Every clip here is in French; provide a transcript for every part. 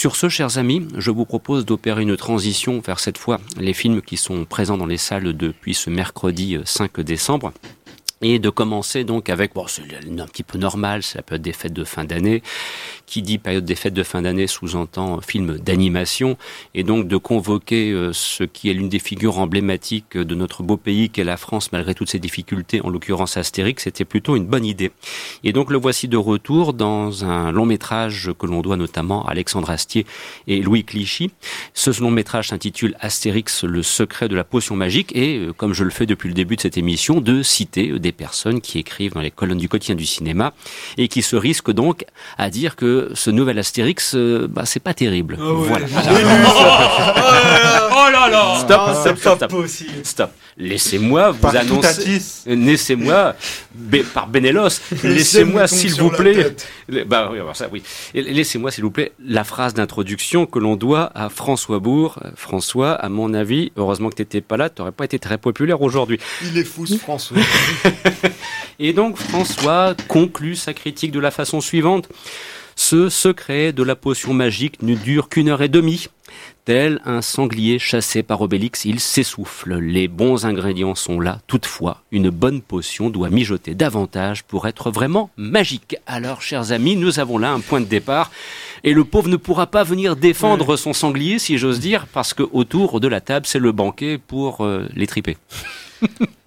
Sur ce, chers amis, je vous propose d'opérer une transition vers cette fois les films qui sont présents dans les salles depuis ce mercredi 5 décembre et de commencer donc avec, bon, c'est un petit peu normal, c'est la période des fêtes de fin d'année. Qui dit période des fêtes de fin d'année sous-entend film d'animation, et donc de convoquer euh, ce qui est l'une des figures emblématiques de notre beau pays qu'est la France, malgré toutes ses difficultés, en l'occurrence Astérix, c'était plutôt une bonne idée. Et donc le voici de retour dans un long métrage que l'on doit notamment à Alexandre Astier et Louis Clichy. Ce long métrage s'intitule Astérix, le secret de la potion magique, et euh, comme je le fais depuis le début de cette émission, de citer des personnes qui écrivent dans les colonnes du quotidien du cinéma et qui se risquent donc à dire que ce nouvel Astérix, euh, bah, c'est pas terrible. Ah ouais. Voilà. Oh là là Stop, Ah, stop, stop, stop. possible. Stop. Laissez-moi vous Par annoncer. Euh, Laissez-moi, par Benelos, laissez-moi s'il vous plaît. Bah oui, ça, oui. Laissez-moi s'il vous plaît la phrase d'introduction que l'on doit à François Bourg. Euh, François, à mon avis, heureusement que t'étais pas là, t'aurais pas été très populaire aujourd'hui. Il est fou ce François. Et donc François conclut sa critique de la façon suivante. Ce secret de la potion magique ne dure qu'une heure et demie. Tel un sanglier chassé par Obélix, il s'essouffle. Les bons ingrédients sont là. Toutefois, une bonne potion doit mijoter davantage pour être vraiment magique. Alors, chers amis, nous avons là un point de départ. Et le pauvre ne pourra pas venir défendre son sanglier, si j'ose dire, parce que autour de la table, c'est le banquet pour euh, les triper.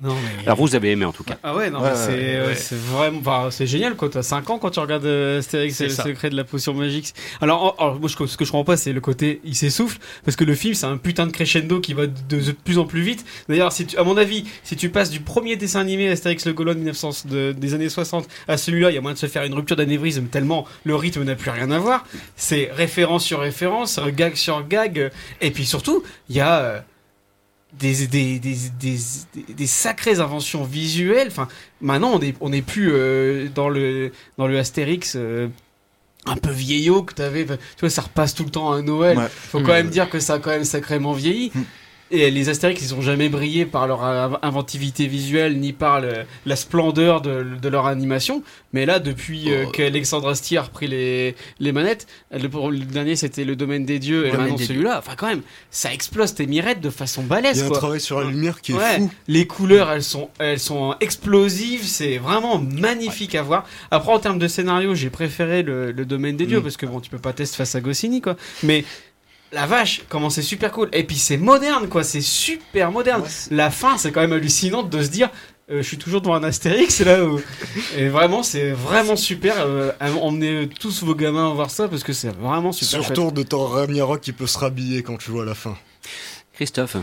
Non, mais... Alors, vous avez aimé en tout cas. Ah ouais, non, Ouais, c'est ouais, vraiment. enfin, c'est génial, quoi. T'as 5 ans quand tu regardes euh, Astérix et le ça. secret de la potion magique. Alors, moi, je- ce que je comprends pas, c'est le côté il s'essouffle, parce que le film, c'est un putain de crescendo qui va de, de plus en plus vite. D'ailleurs, si tu- à mon avis, si tu passes du premier dessin animé Astérix le Gaulois de 1900 de- des années 60 à celui-là, il y a moyen de se faire une rupture d'anévrisme tellement le rythme n'a plus rien à voir. C'est référence sur référence, gag sur gag, euh, et puis surtout, il y a. des, des, des, des, sacrées inventions visuelles. Enfin, maintenant, on est, on est plus euh, dans, le, dans le Astérix euh, un peu vieillot que t'avais. Tu vois, ça repasse tout le temps à Noël. Ouais. Faut quand même dire que ça a quand même sacrément vieilli. Mm. Et les Astérix, ils ont jamais brillé par leur inv- inventivité visuelle ni par le- la splendeur de, de leur animation. Mais là, depuis euh, Oh. qu'Alexandre Astier a repris les, les manettes, le, le dernier c'était le domaine des dieux et maintenant celui-là. Enfin, quand même, ça explose tes mirettes de façon Il y balèze, a un travail sur la lumière qui est Ouais, fou. les couleurs, elles sont, elles sont explosives, c'est vraiment magnifique à voir. Après, en termes de scénario, j'ai préféré le, le domaine des dieux Mm. parce que bon, tu peux pas tester face à Goscinny, quoi. Mais la vache, comment c'est super cool. Et puis c'est moderne, quoi. C'est super moderne. Ouais, La fin, c'est quand même hallucinant de se dire. euh, je suis toujours devant un Astérix là où... et vraiment c'est vraiment super euh, emmenez tous vos gamins voir ça parce que c'est vraiment super. Surtout de ton Ragnarok qui peut se rhabiller quand tu vois la fin. Christophe.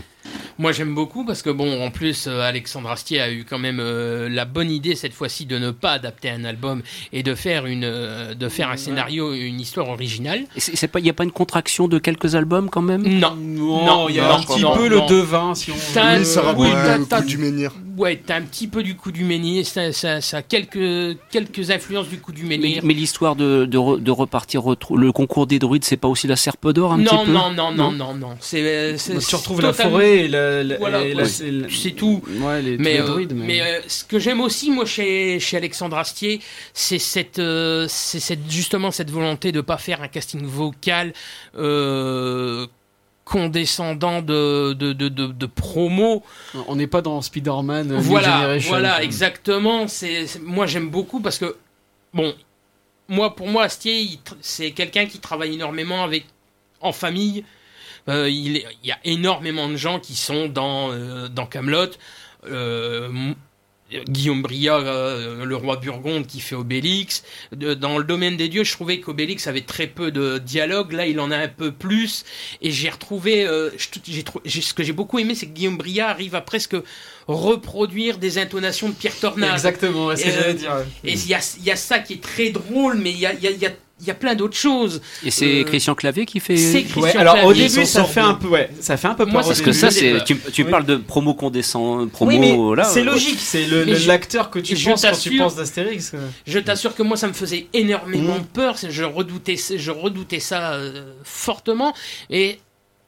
Moi j'aime beaucoup parce que bon en plus euh, Alexandre Astier a eu quand même euh, la bonne idée cette fois-ci de ne pas adapter un album et de faire une euh, de faire un scénario une histoire originale. Il n'y a pas une contraction de quelques albums quand même? Non. non, il y a non, un petit non, peu non. le devin si on ça oui, rappelle t'as- le t'as- coup du menhir. Ouais, t'as un petit peu du coup du menhir, ça, ça, ça a quelques quelques influences du coup du menhir. mais l'histoire de, de, re- de repartir le concours des druides, c'est pas aussi la serpe d'or un non, petit peu non, non, non, non, non, C'est euh, c'est- tu retrouves la forêt et la, la- Voilà, et la- ouais. c'est tout. Ouais, les, Mais, les euh, druides, mais... mais euh, ce que j'aime aussi moi chez, chez Alexandre Astier, c'est cette, euh, c'est cette justement cette volonté de pas faire un casting vocal euh, condescendant de de, de, de, de promo. on n'est pas dans Spider-Man. euh, voilà, voilà, exactement. C'est moi j'aime beaucoup parce que bon, moi pour moi Astier c'est quelqu'un qui travaille énormément avec en famille. Euh, il, est- il y a énormément de gens qui sont dans euh, dans Camelot. Guillaume Bria, euh, le roi Burgonde qui fait Obélix. De- dans le domaine des dieux, je trouvais qu'Obélix avait très peu de dialogue. Là, il en a un peu plus. Et j'ai retrouvé, euh, j'ai j'ai- ce que j'ai beaucoup aimé, c'est que Guillaume Bria arrive à presque reproduire des intonations de Pierre Tornade. Exactement, c'est ce que Et, j'allais euh, dire. Et il y a, y a ça qui est très drôle, mais il y a, y a- il y a- il y a plein d'autres choses. Et c'est Euh, Christian Clavier qui fait. c'est Christian Ouais, alors au début ça fait un peu ouais, ça fait un peu peur. Parce ce que ça, c'est. euh, Tu, tu oui. parles de promo condescend. Promo, Oui, mais là. c'est euh, logique, c'est l'acteur que tu penses quand tu penses d'Astérix. quoi. Je t'assure que moi, ça me faisait énormément Mhm. peur. Je redoutais, je redoutais ça euh, fortement. Et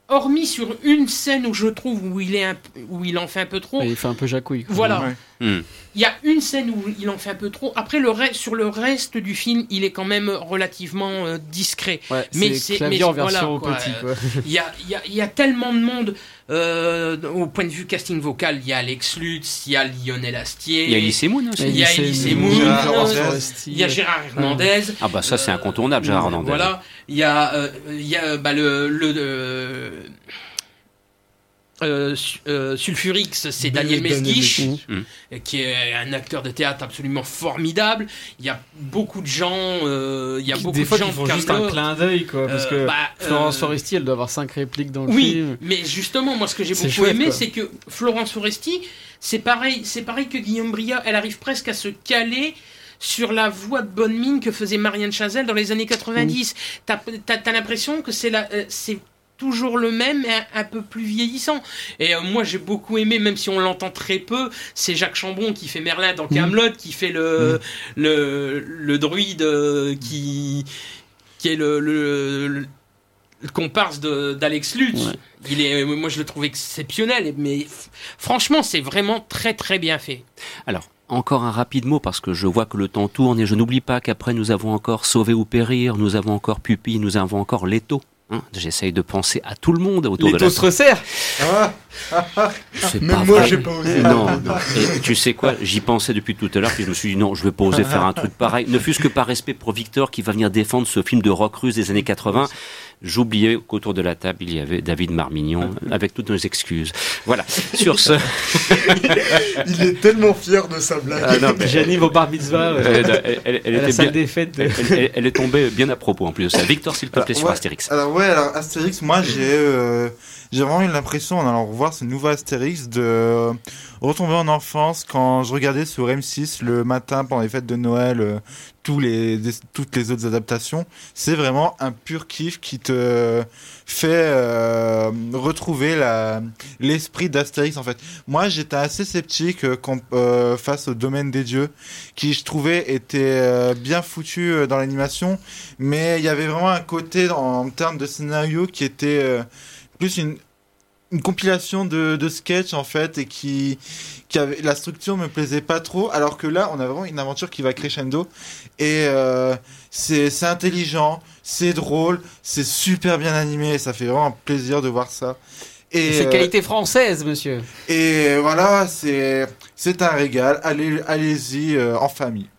hormis sur une scène où je trouve où il est un- où il en fait un peu trop. Il fait un peu jacouille. Voilà. Ouais. Hmm. Il y a une scène où il en fait un peu trop. Après, le reste, sur le reste du film, il est quand même relativement euh, discret. Ouais, Mais c'est c'est- clavier mais en voilà, version quoi, petit, euh. Il y a, il y a- il y a tellement de monde. euh, au point de vue casting vocal, il y a Alex Lutz, il y a Lionel Astier, Il y a Elise Moon aussi. Il y a Elise Moon, euh, il y a Gérard Hernandez. Ah bah ça c'est incontournable, Gérard Hernandez. Voilà, il y a, euh, il y a bah, le, le euh, euh, Su- Sulfurix, c'est Daniel Mesguich, Mesguich. euh, qui est un acteur de théâtre absolument formidable. Il y a beaucoup de gens, euh, il y a beaucoup Des fois, de gens ils font juste un clin d'œil, quoi. Parce que bah, Florence euh, Foresti, elle doit avoir 5 répliques dans le Oui, film. mais justement, moi, ce que j'ai C'est beaucoup chouette, aimé, c'est que Florence Foresti, c'est pareil, c'est pareil que Guillaume Bria, elle arrive presque à se caler sur la voix de bonne mine que faisait Marianne Chazelle dans les années 90. T'as t'as- l'impression que c'est la, euh, c'est toujours le même, mais un, peu plus vieillissant. Et euh, moi, j'ai beaucoup aimé, même si on l'entend très peu, c'est Jacques Chambon qui fait Merlin dans Camelot, qui fait le, le, le druide euh, qui, qui est le, le, le- le comparse d'Alex Lutz. Ouais. Il est, moi, je le trouve exceptionnel, mais franchement, c'est vraiment très très bien fait. Alors, encore un rapide mot parce que je vois que le temps tourne et je n'oublie pas qu'après nous avons encore Sauver ou Périr, nous avons encore Pupille, nous avons encore Leto. Hein J'essaye de penser à tout le monde autour de la se resserrent Ah, C'est Même pas moi, vrai. j'ai pas osé. Non, non. Et tu sais quoi J'y pensais depuis tout à l'heure, puis je me suis dit non, je vais pas oser faire un truc pareil. Ne fût-ce que par respect pour Victor qui va venir défendre ce film de rock russe des années 80. J'oubliais qu'autour de la table, il y avait David Marmignon, avec toutes nos excuses. Voilà. Sur ce, Il est tellement fier de sa blague. Ah, non, mais- J'anime au bar mitzvah, elle, elle- elle- elle à la était salle bien- des fêtes. de- elle, est tombée bien à propos en plus de ça. Victor, s'il te plaît, sur ouais. Astérix. Alors ouais, alors Astérix, moi j'ai euh, j'ai vraiment eu l'impression en allant revoir ce nouveau Astérix de retomber en enfance quand je regardais sur M6 le matin pendant les fêtes de Noël euh, les toutes les autres adaptations. C'est vraiment un pur kiff qui te fait euh, retrouver l'esprit d'Astérix en fait. Moi j'étais assez sceptique euh, euh, face au domaine des dieux qui je trouvais était bien foutu dans l'animation mais il y avait vraiment un côté en, termes de scénario qui était plus une, une compilation de, de sketchs en fait et qui, qui avait la structure me plaisait pas trop alors que là on a vraiment une aventure qui va crescendo et euh, c'est intelligent c'est drôle c'est super bien animé et ça fait vraiment plaisir de voir ça et C'est euh, qualité française, monsieur. et voilà c'est c'est un régal allez allez-y euh, en famille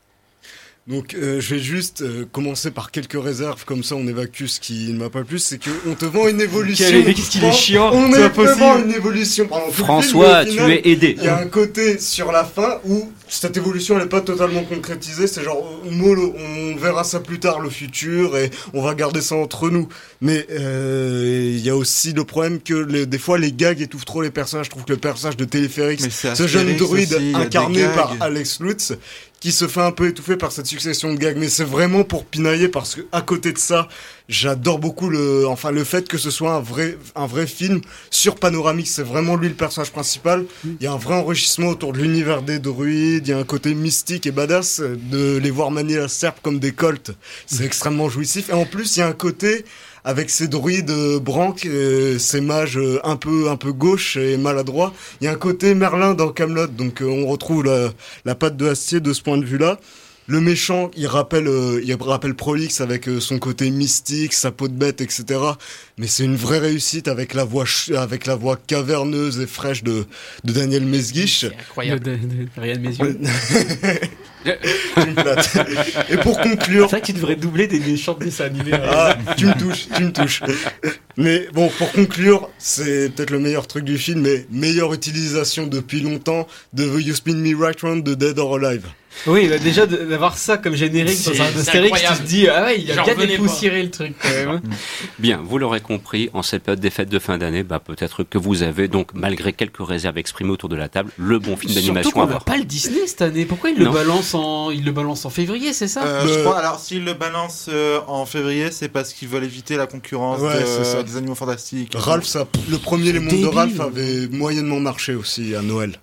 Donc euh, je vais juste euh, commencer par quelques réserves, comme ça on évacue ce qui ne m'a pas plu, c'est qu'on te vend une évolution. Qu'est-ce qu'il est chiant, On est vraiment possible. une évolution. film, François, tu es aidé. Il y a un côté sur la fin où cette évolution elle n'est pas totalement concrétisée, c'est genre mollo, on verra ça plus tard le futur et on va garder ça entre nous. Mais euh, il y a aussi le problème que les- des fois les gags étouffent trop les personnages. Je trouve que le personnage de Téléphérix ce jeune druide incarné par Alex Lutz qui se fait un peu étouffer par cette succession de gags mais c'est vraiment pour pinailler parce que à côté de ça j'adore beaucoup le enfin le fait que ce soit un vrai un vrai film sur panoramique. C'est vraiment lui le personnage principal. Il y a un vrai enrichissement autour de l'univers des druides. Il y a un côté mystique et badass de les voir manier la serpe comme des colts c'est extrêmement jouissif. Et en plus il y a un côté avec ces druides euh, branques, euh, ces mages euh, un peu un peu gauche et maladroits. Il y a un côté Merlin dans Camelot, donc euh, on retrouve la, la patte de Astier de ce point de vue-là. Le méchant, il rappelle, euh, il rappelle Prolix avec euh, son côté mystique, sa peau de bête, etc. Mais c'est une vraie réussite avec la voix, ch- avec la voix caverneuse et fraîche de, de Daniel Mesguich. Incroyable. de, de- rien de mes yeux. Tu me flattes. et pour conclure, C'est vrai que tu devrais doubler des méchants de dessins animés. Ah, tu me touches, tu me touches. Mais bon, pour conclure, c'est peut-être le meilleur truc du film, mais meilleure utilisation depuis longtemps de The You Spin Me Right Round de Dead or Alive. Oui, bah déjà de- d'avoir ça comme générique dans un Astérix, tu te dis, ah ouais, il a bien dépoussiéré le truc quand même. hein. Bien, vous l'aurez compris, en cette période des fêtes de fin d'année, bah, peut-être que vous avez donc, malgré quelques réserves exprimées autour de la table, le bon film d'animation à voir. pas le Disney cette année. Pourquoi il le balance en, il le balance en février, c'est ça? Euh, Je crois, alors s'ils le balancent euh, en février, c'est parce qu'ils veulent éviter la concurrence Ouais, de- c'est ça. des animaux fantastiques. Ralph, ça, le premier Les Mondes de. Ralph avait moyennement marché aussi à Noël.